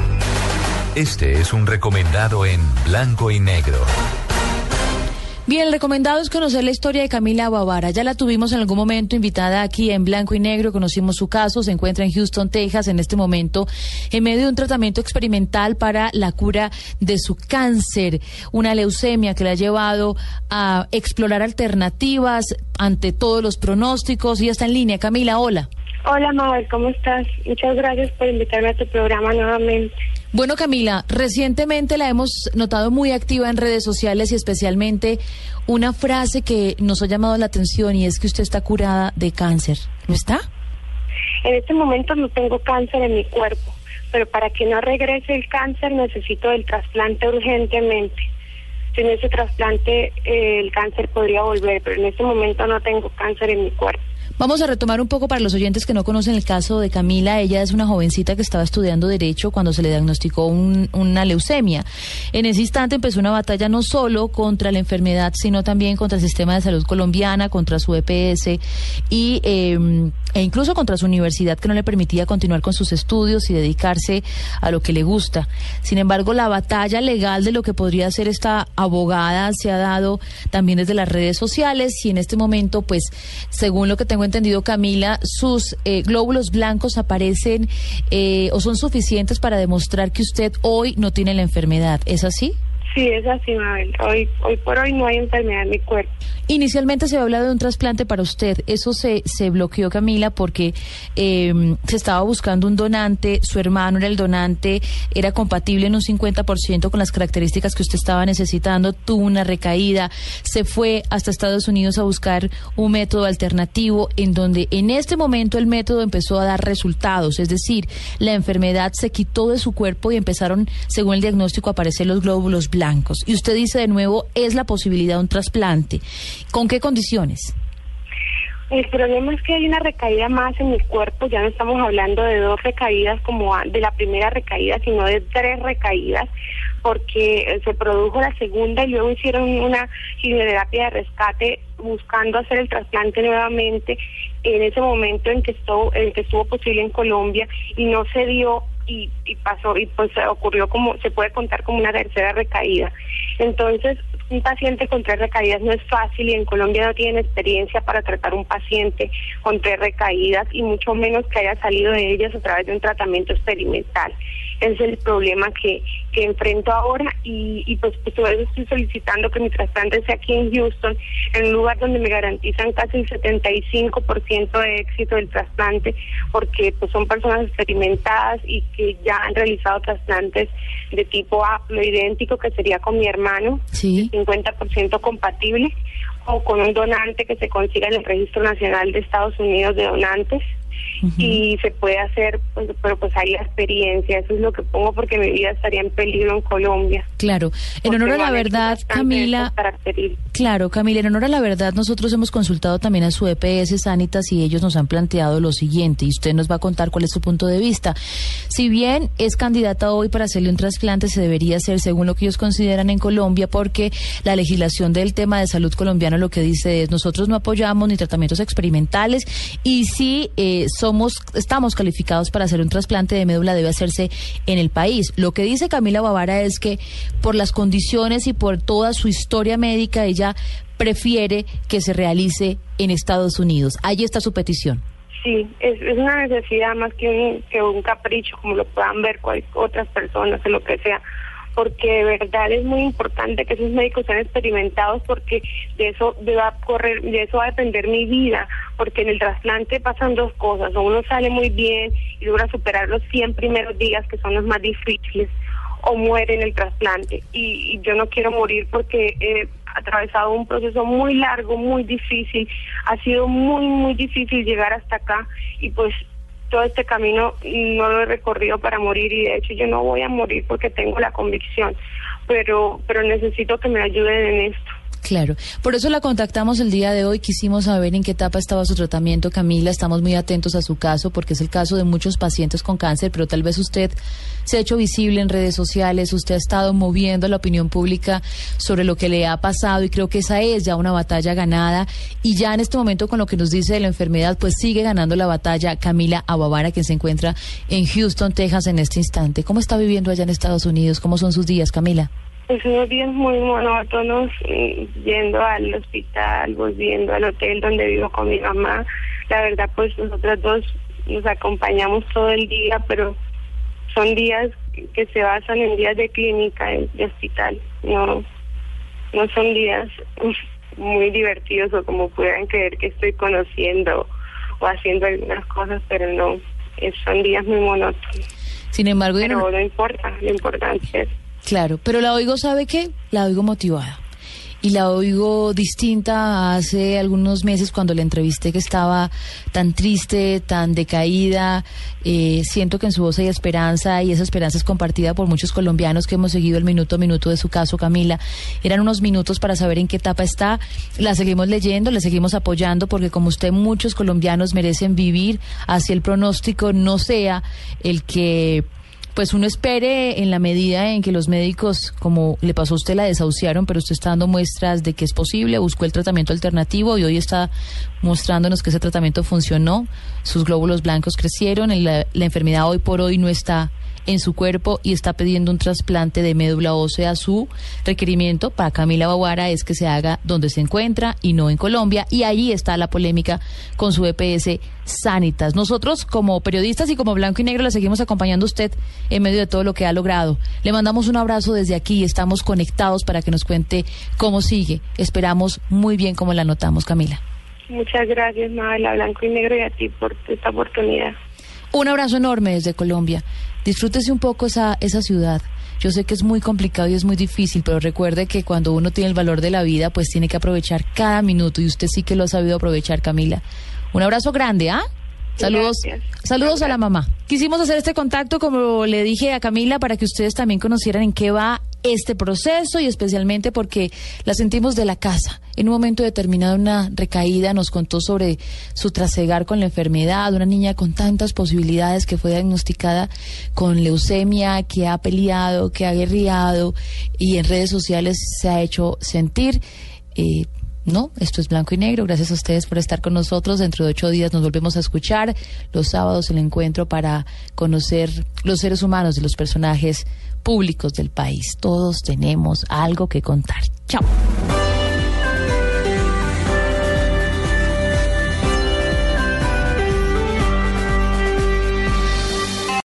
Este es un recomendado en blanco y negro. Bien, el recomendado es conocer la historia de Camila Bavara. Ya la tuvimos en algún momento invitada aquí en Blanco y Negro, conocimos su caso, se encuentra en Houston, Texas, en este momento, en medio de un tratamiento experimental para la cura de su cáncer, una leucemia que la ha llevado a explorar alternativas ante todos los pronósticos y está en línea. Camila, hola. Hola, Mabel, ¿cómo estás? Muchas gracias por invitarme a tu programa nuevamente. Bueno, Camila, recientemente la hemos notado muy activa en redes sociales y especialmente una frase que nos ha llamado la atención y es que usted está curada de cáncer. ¿No está? En este momento no tengo cáncer en mi cuerpo, pero para que no regrese el cáncer necesito el trasplante urgentemente. Sin ese trasplante eh, el cáncer podría volver, pero en este momento no tengo cáncer en mi cuerpo. Vamos a retomar un poco para los oyentes que no conocen el caso de Camila. Ella es una jovencita que estaba estudiando Derecho cuando se le diagnosticó una leucemia. En ese instante empezó una batalla no solo contra la enfermedad, sino también contra el sistema de salud colombiana, contra su EPS y, em, e incluso contra su universidad que no le permitía continuar con sus estudios y dedicarse a lo que le gusta. Sin embargo, la batalla legal de lo que podría ser esta abogada se ha dado también desde las redes sociales y en este momento, pues, según lo que tengo entendido, Camila, sus eh, glóbulos blancos aparecen eh, o son suficientes para demostrar que usted hoy no tiene la enfermedad. ¿Es así? Sí, es así, Mabel. Hoy, hoy por hoy no hay enfermedad en mi cuerpo. Inicialmente se había hablado de un trasplante para usted. Eso se, se bloqueó, Camila, porque em, se estaba buscando un donante. Su hermano era el donante, era compatible en un 50% con las características que usted estaba necesitando. Tuvo una recaída. Se fue hasta Estados Unidos a buscar un método alternativo en donde en este momento el método empezó a dar resultados. Es decir, la enfermedad se quitó de su cuerpo y empezaron, según el diagnóstico, a aparecer los glóbulos blancos blancos. Y usted dice de nuevo, es la posibilidad de un trasplante. ¿Con qué condiciones? El problema es que hay una recaída más en mi cuerpo, ya no estamos hablando de dos recaídas como de la primera recaída, sino de tres recaídas, porque se produjo la segunda y luego hicieron una quimioterapia de rescate buscando hacer el trasplante nuevamente en ese momento en que estuvo, en que estuvo posible en Colombia y no se dio y, pasó y pues ocurrió como se puede contar como una tercera recaída. Entonces, un paciente con tres recaídas no es fácil y en Colombia no tienen experiencia para tratar un paciente con tres recaídas y mucho menos que haya salido de ellas a través de un tratamiento experimental es el problema que, que enfrento ahora y, y pues, pues eso estoy solicitando que mi trasplante sea aquí en Houston, en un lugar donde me garantizan casi el 75% de éxito del trasplante, porque pues son personas experimentadas y que ya han realizado trasplantes de tipo aplo idéntico, que sería con mi hermano, sí. 50% compatible, o con un donante que se consiga en el Registro Nacional de Estados Unidos de Donantes y se puede hacer, pues, pero pues hay la experiencia, eso es lo que pongo porque mi vida estaría en peligro en Colombia. Claro, en honor a la verdad, Camila, claro, Camila, en honor a la verdad, nosotros hemos consultado también a su EPS Sanitas y ellos nos han planteado lo siguiente, y usted nos va a contar cuál es su punto de vista. Si bien es candidata hoy para hacerle un trasplante, se debería hacer según lo que ellos consideran en Colombia, porque la legislación del tema de salud colombiano lo que dice es, nosotros no apoyamos ni tratamientos experimentales y sí eh, somos, estamos calificados para hacer un trasplante de médula debe hacerse en el país. Lo que dice Camila Bavara es que por las condiciones y por toda su historia médica, ella prefiere que se realice en Estados Unidos. Ahí está su petición. Sí, es, una necesidad más que un, que un capricho, como lo puedan ver otras personas, en lo que sea porque de verdad es muy importante que esos médicos sean experimentados porque de eso va a correr, de eso va a depender mi vida, porque en el trasplante pasan dos cosas, o uno sale muy bien y logra superar los 100 primeros días que son los más difíciles, o muere en el trasplante. Y, yo no quiero morir porque he atravesado un proceso muy largo, muy difícil, ha sido muy, muy difícil llegar hasta acá y pues todo este camino no lo he recorrido para morir y de hecho yo no voy a morir porque tengo la convicción, pero, pero necesito que me ayuden en esto. Claro, por eso la contactamos el día de hoy. Quisimos saber en qué etapa estaba su tratamiento, Camila. Estamos muy atentos a su caso porque es el caso de muchos pacientes con cáncer, pero tal vez usted se ha hecho visible en redes sociales, usted ha estado moviendo la opinión pública sobre lo que le ha pasado y creo que esa es ya una batalla ganada. Y ya en este momento con lo que nos dice de la enfermedad, pues sigue ganando la batalla Camila Ababara, quien se encuentra en Houston, Texas en este instante. ¿Cómo está viviendo allá en Estados Unidos? ¿Cómo son sus días, Camila? Pues unos días muy monótonos, mm, yendo al hospital, volviendo al hotel donde vivo con mi mamá. La verdad, pues nosotras dos nos acompañamos todo el día, pero son días que se basan en días de clínica, de hospital. No, no son días muy divertidos o como puedan creer que estoy conociendo o haciendo algunas cosas, pero no, son días muy monótonos. Sin embargo, pero no importa, lo importante es Claro, pero la oigo, ¿sabe qué? La oigo motivada. y la oigo distinta hace algunos meses cuando la entrevisté que estaba tan triste, tan decaída. Eh, siento que en su voz hay esperanza y esa esperanza es compartida por muchos colombianos que hemos seguido el minuto a minuto de su caso, Camila. Eran unos minutos para saber en qué etapa está. La seguimos leyendo, la seguimos apoyando porque como usted muchos colombianos merecen vivir hacia el pronóstico no sea el que pues uno espere en la medida en que los médicos, como le pasó a usted, la desahuciaron, pero usted está dando muestras de que es posible, buscó el tratamiento alternativo y hoy está mostrándonos que ese tratamiento funcionó, sus glóbulos blancos crecieron, la, la enfermedad hoy por hoy no está en su cuerpo y está pidiendo un trasplante de médula ósea. Su requerimiento para Camila Baguara es que se haga donde se encuentra y no en Colombia. Y ahí está la polémica con su EPS Sanitas. Nosotros, como periodistas y como Blanco y Negro, le seguimos acompañando a usted en medio de todo lo que ha logrado. Le mandamos un abrazo desde aquí y estamos conectados para que nos cuente cómo sigue. Esperamos muy bien cómo la notamos, Camila. Muchas gracias, Mabel, Blanco y Negro, y a ti por esta oportunidad. Un abrazo enorme desde Colombia. Disfrútese un poco esa, esa ciudad. Yo sé que es muy complicado y es muy difícil, pero recuerde que cuando uno tiene el valor de la vida, pues tiene que aprovechar cada minuto y usted sí que lo ha sabido aprovechar, Camila. Un abrazo grande, ¿ah? Saludos, saludos a la mamá. Quisimos hacer este contacto, como le dije a Camila, para que ustedes también conocieran en qué va este proceso y especialmente porque la sentimos de la casa. En un momento determinado, una recaída nos contó sobre su trasegar con la enfermedad, una niña con tantas posibilidades que fue diagnosticada con leucemia, que ha peleado, que ha guerreado y en redes sociales se ha hecho sentir. Eh, no, esto es blanco y negro. Gracias a ustedes por estar con nosotros. Dentro de ocho días nos volvemos a escuchar. Los sábados el encuentro para conocer los seres humanos de los personajes públicos del país. Todos tenemos algo que contar. Chao.